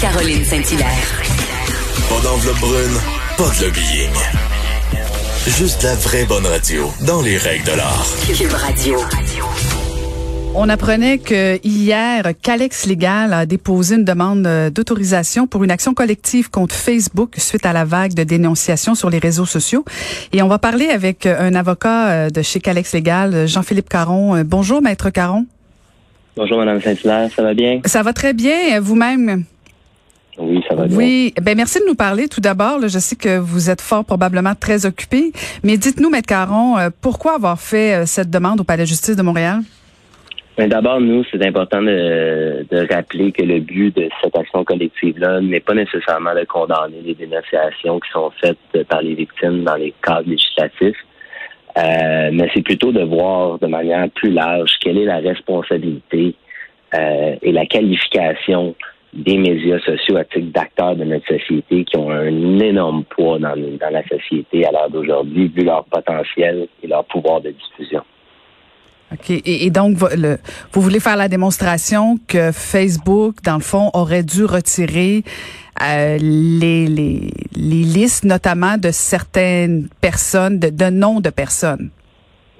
Caroline Saint-Hilaire. Pas d'enveloppe brune, pas de lobbying. Juste la vraie bonne radio, dans les règles de l'art. Cube Radio. On apprenait que hier, Calex Légal a déposé une demande euh, d'autorisation pour une action collective contre Facebook suite à la vague de dénonciations sur les réseaux sociaux. Et on va parler avec euh, un avocat euh, de chez Calex Légal, Jean-Philippe Caron. Bonjour, maître Caron. Bonjour, Madame Saint-Hilaire. Ça va bien? Ça va très bien. Vous-même? Oui, ça va bien. Oui, ben merci de nous parler tout d'abord. Je sais que vous êtes fort probablement très occupé, mais dites-nous, Maître Caron, pourquoi avoir fait cette demande au Palais de justice de Montréal? Mais d'abord, nous, c'est important de, de, rappeler que le but de cette action collective-là n'est pas nécessairement de condamner les dénonciations qui sont faites par les victimes dans les cadres législatifs, euh, mais c'est plutôt de voir de manière plus large quelle est la responsabilité euh, et la qualification des médias sociaux à titre d'acteurs de notre société qui ont un énorme poids dans, dans la société à l'heure d'aujourd'hui, vu leur potentiel et leur pouvoir de diffusion. OK. Et, donc, le, vous voulez faire la démonstration que Facebook, dans le fond, aurait dû retirer euh, les, les, les, listes, notamment de certaines personnes, de, de noms de personnes?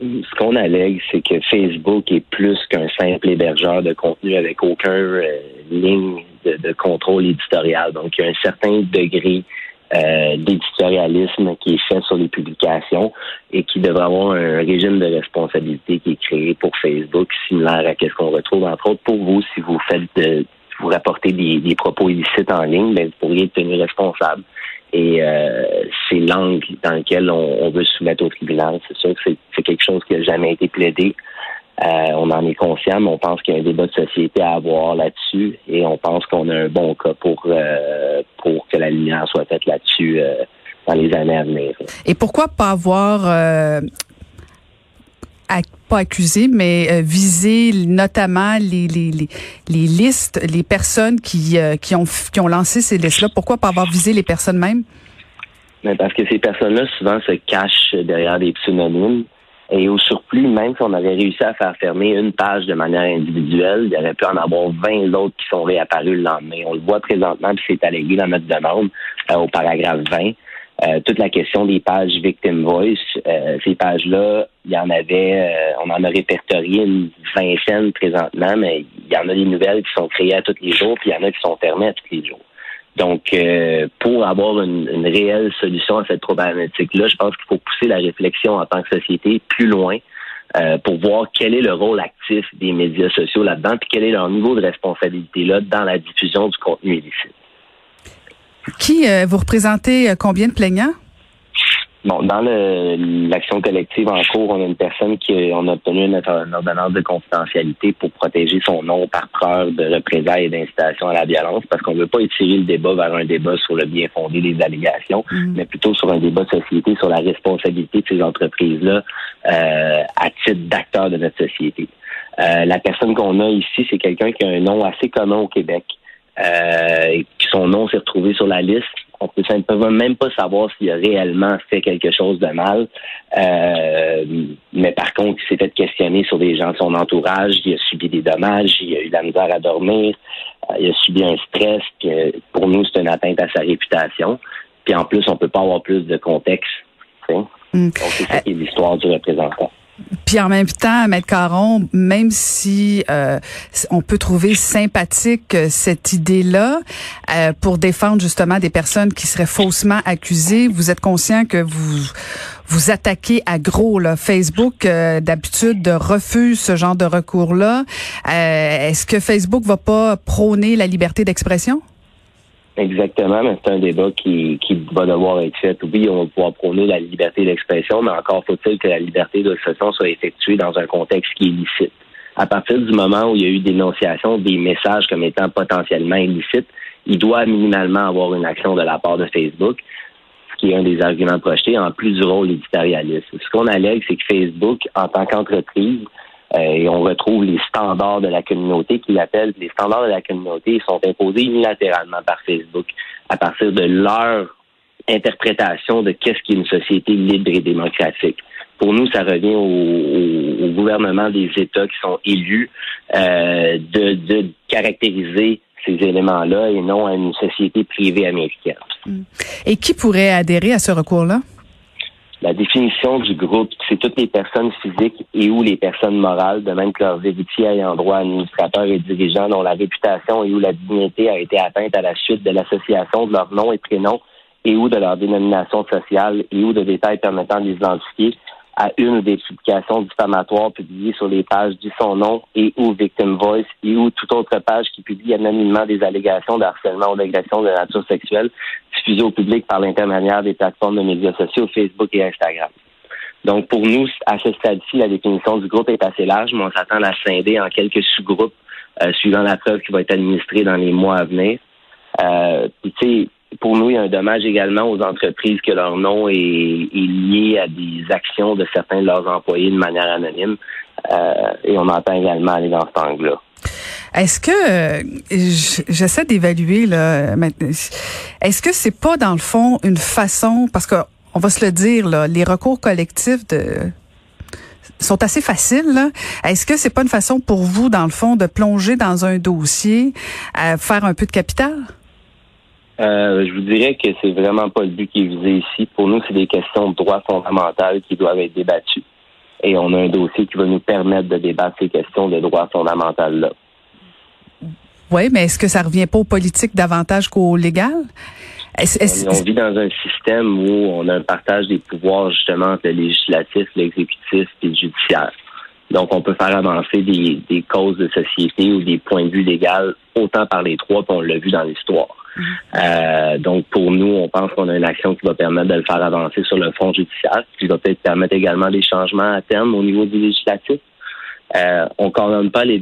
Ce qu'on allègue, c'est que Facebook est plus qu'un simple hébergeur de contenu avec aucun euh, ligne de, de, contrôle éditorial. Donc, il y a un certain degré euh, d'éditorialisme qui est fait sur les publications et qui devrait avoir un régime de responsabilité qui est créé pour Facebook, similaire à ce qu'on retrouve entre autres pour vous si vous faites de, vous rapportez des, propos illicites en ligne, ben, vous pourriez être tenu responsable. Et euh, c'est l'angle dans lequel on, on, veut soumettre au tribunal. C'est sûr que c'est quelque chose qui n'a jamais été plaidé. Euh, on en est conscient, mais on pense qu'il y a un débat de société à avoir là-dessus et on pense qu'on a un bon cas pour, euh, pour que la lumière soit faite là-dessus euh, dans les années à venir. Et pourquoi pas avoir pas accusé, mais visé notamment les, les, les, les, listes, les personnes qui, qui, ont, qui ont lancé ces listes-là? Pourquoi pas avoir visé les personnes mêmes? Mais parce que ces personnes-là, souvent, se cachent derrière des pseudonymes. Et au surplus, même si on avait réussi à faire fermer une page de manière individuelle, il y aurait pu en avoir 20 autres qui sont réapparus le lendemain. On le voit présentement, puis c'est allégué dans notre demande euh, au paragraphe 20. Euh, toute la question des pages Victim Voice, euh, ces pages-là, il y en avait, on en a répertorié une vingtaine présentement, mais il y en a des nouvelles qui sont créées à tous les jours, puis il y en a qui sont fermées à tous les jours. Donc, euh, pour avoir une, réelle solution à cette problématique-là, je pense qu'il faut pousser la réflexion en tant que société plus loin euh, pour voir quel est le rôle actif des médias sociaux là-dedans, puis quel est leur niveau de responsabilité là dans la diffusion du contenu illicite. Qui euh, vous représentez combien de plaignants? Bon, dans l'action collective en cours, on a une personne qui on a obtenu une, ordonnance de confidentialité pour protéger son nom par peur de représailles et d'incitation à la violence, parce qu'on ne veut pas étirer le débat vers un débat sur le bien fondé des allégations, mm. mais plutôt sur un débat de société sur la responsabilité de ces entreprises-là euh, à titre d'acteurs de notre société. Euh, la personne qu'on a ici, c'est quelqu'un qui a un nom assez commun au Québec. Euh, son nom s'est retrouvé sur la liste on ne peut même pas savoir s'il a réellement fait quelque chose de mal. Euh, mais par contre, il s'est fait questionner sur des gens de son entourage. Il a subi des dommages. Il a eu de la misère à dormir. Euh, il a subi un stress. Que pour nous, c'est une atteinte à sa réputation. Puis en plus, on peut pas avoir plus de contexte. Mm. Donc, c'est ça qui est l'histoire du représentant. Puis en même temps, Maître Caron, même si euh, on peut trouver sympathique euh, cette idée-là euh, pour défendre justement des personnes qui seraient faussement accusées, vous êtes conscient que vous vous attaquez à gros là. Facebook d'habitude refuse ce genre de recours-là. Est-ce que Facebook va pas prôner la liberté d'expression? Exactement, mais c'est un débat qui, qui va devoir être fait. Oui, on va pouvoir prôner la liberté d'expression, mais encore faut-il que la liberté d'expression soit effectuée dans un contexte qui est licite. À partir du moment où il y a eu dénonciation des messages comme étant potentiellement illicites, il doit minimalement avoir une action de la part de Facebook, ce qui est un des arguments projetés, en plus du rôle éditorialiste. Ce qu'on allègue, c'est que Facebook, en tant qu'entreprise, et on retrouve les standards de la communauté qui l'appellent. Les standards de la communauté sont imposés unilatéralement par Facebook à partir de leur interprétation de qu'est-ce qui est une société libre et démocratique. Pour nous, ça revient au, gouvernement des États qui sont élus euh, de, caractériser ces éléments-là et non à une société privée américaine. Et qui pourrait adhérer à ce recours-là? La définition du groupe, c'est toutes les personnes physiques et ou les personnes morales, de même que leurs héritiers ayant droit, administrateurs et dirigeants dont la réputation et ou la dignité a été atteinte à la suite de l'association de leur nom et prénom et ou de leur dénomination sociale et ou de détails permettant de les identifier à une des publications diffamatoires publiées sur les pages du son nom et ou Victim Voice et ou toute autre page qui publie anonymement des allégations de harcèlement ou d'agression de nature sexuelle diffusées au public par l'intermédiaire des plateformes de médias sociaux Facebook et Instagram. Donc, pour nous, à ce stade-ci, la définition du groupe est assez large, mais on s'attend à la scinder en quelques sous-groupes euh, suivant la preuve qui va être administrée dans les mois à venir. Euh, puis, tu sais, pour nous, il y a un dommage également aux entreprises que leur nom est, lié à des actions de certains de leurs employés de manière anonyme. Euh, et on entend également aller dans cet angle-là. Est-ce que j'essaie d'évaluer là Est-ce que c'est pas dans le fond une façon parce que on va se le dire là, les recours collectifs de sont assez faciles. Est-ce que c'est pas une façon pour vous, dans le fond, de plonger dans un dossier, faire un peu de capital? Euh, je vous dirais que c'est vraiment pas le but qui est visé ici. Pour nous, c'est des questions de droits fondamentaux qui doivent être débattues. Et on a un dossier qui va nous permettre de débattre ces questions de droits fondamentaux-là. Oui, mais est-ce que ça revient pas aux politiques davantage qu'au légal? on vit dans un système où on a un partage des pouvoirs justement entre le législatif, l'exécutif et le judiciaire. Donc, on peut faire avancer des, des causes de société ou des points de vue légaux autant par les trois, qu'on l'a vu dans l'histoire. Euh, donc, pour nous, on pense qu'on a une action qui va permettre de le faire avancer sur le front judiciaire, qui va peut-être permettre également des changements à terme au niveau du législatif. Euh, on ne condamne pas les,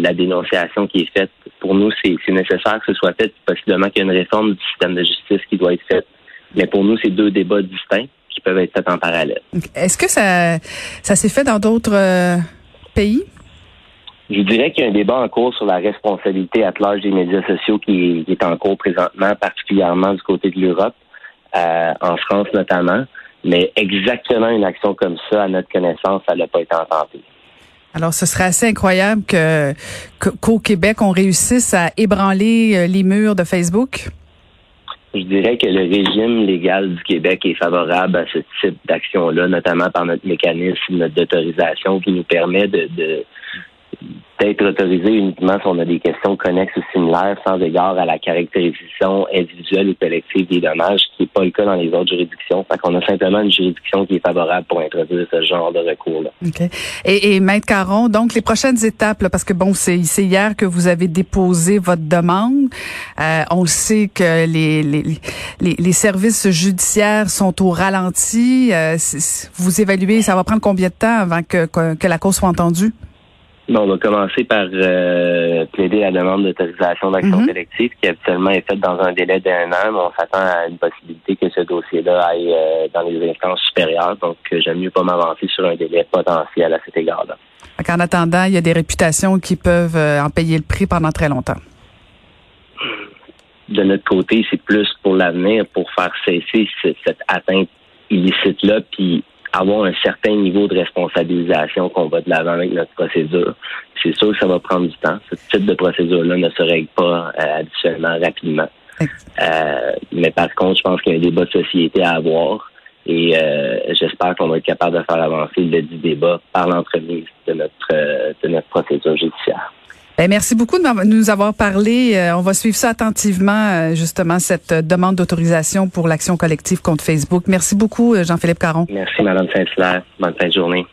la dénonciation qui est faite. Pour nous, c'est nécessaire que ce soit fait, possiblement qu'il y ait une réforme du système de justice qui doit être faite. Mais pour nous, c'est deux débats distincts qui peuvent être faits en parallèle. Est-ce que ça, ça s'est fait dans d'autres euh, pays? Je dirais qu'il y a un débat en cours sur la responsabilité à l'âge des médias sociaux qui est, en cours présentement, particulièrement du côté de l'Europe, euh, en France notamment. Mais exactement une action comme ça, à notre connaissance, ça n'a pas été intenté. Alors, ce serait assez incroyable que qu'au Québec, on réussisse à ébranler euh, les murs de Facebook? Je dirais que le régime légal du Québec est favorable à ce type d'action-là, notamment par notre mécanisme d'autorisation qui nous permet de, de être autorisé uniquement si on a des questions connexes ou similaires sans égard à la caractérisation individuelle ou collective des dommages, qui n'est pas le cas dans les autres juridictions. Fait qu'on a simplement une juridiction qui est favorable pour introduire ce genre de recours-là. OK. Et, et Maître Caron, donc les prochaines étapes, parce que bon, c'est hier que vous avez déposé votre demande. Euh, on sait que les, les, les, les, services judiciaires sont au ralenti. Euh, vous évaluez, ça va prendre combien de temps avant que, que, que la cause soit entendue? On va commencer par euh, plaider la demande d'autorisation d'action mhm. collective qui habituellement est faite dans un délai d'un an, mais on s'attend à une possibilité que ce dossier-là aille euh, dans les instances supérieures. Donc, euh, j'aime mieux pas m'avancer sur un délai potentiel à cet égard-là. En attendant, il y a des réputations qui peuvent en payer le prix pendant très longtemps. De notre côté, c'est plus pour l'avenir, pour faire cesser cette atteinte illicite-là, puis avoir un certain niveau de responsabilisation qu'on va de l'avant avec notre procédure. C'est sûr que ça va prendre du temps. Ce type de procédure-là ne se règle pas euh, habituellement rapidement. Euh, mais par contre, je pense qu'il y a un débat de société à avoir et euh, j'espère qu'on va être capable de faire avancer le débat par l'entremise de notre de notre procédure judiciaire. Ben, merci beaucoup de nous avoir parlé. Euh, on va suivre ça attentivement, euh, justement, cette demande d'autorisation pour l'action collective contre Facebook. Merci beaucoup, euh, Jean-Philippe Caron. Merci, Mme Saint-Hilaire. Bonne fin de journée.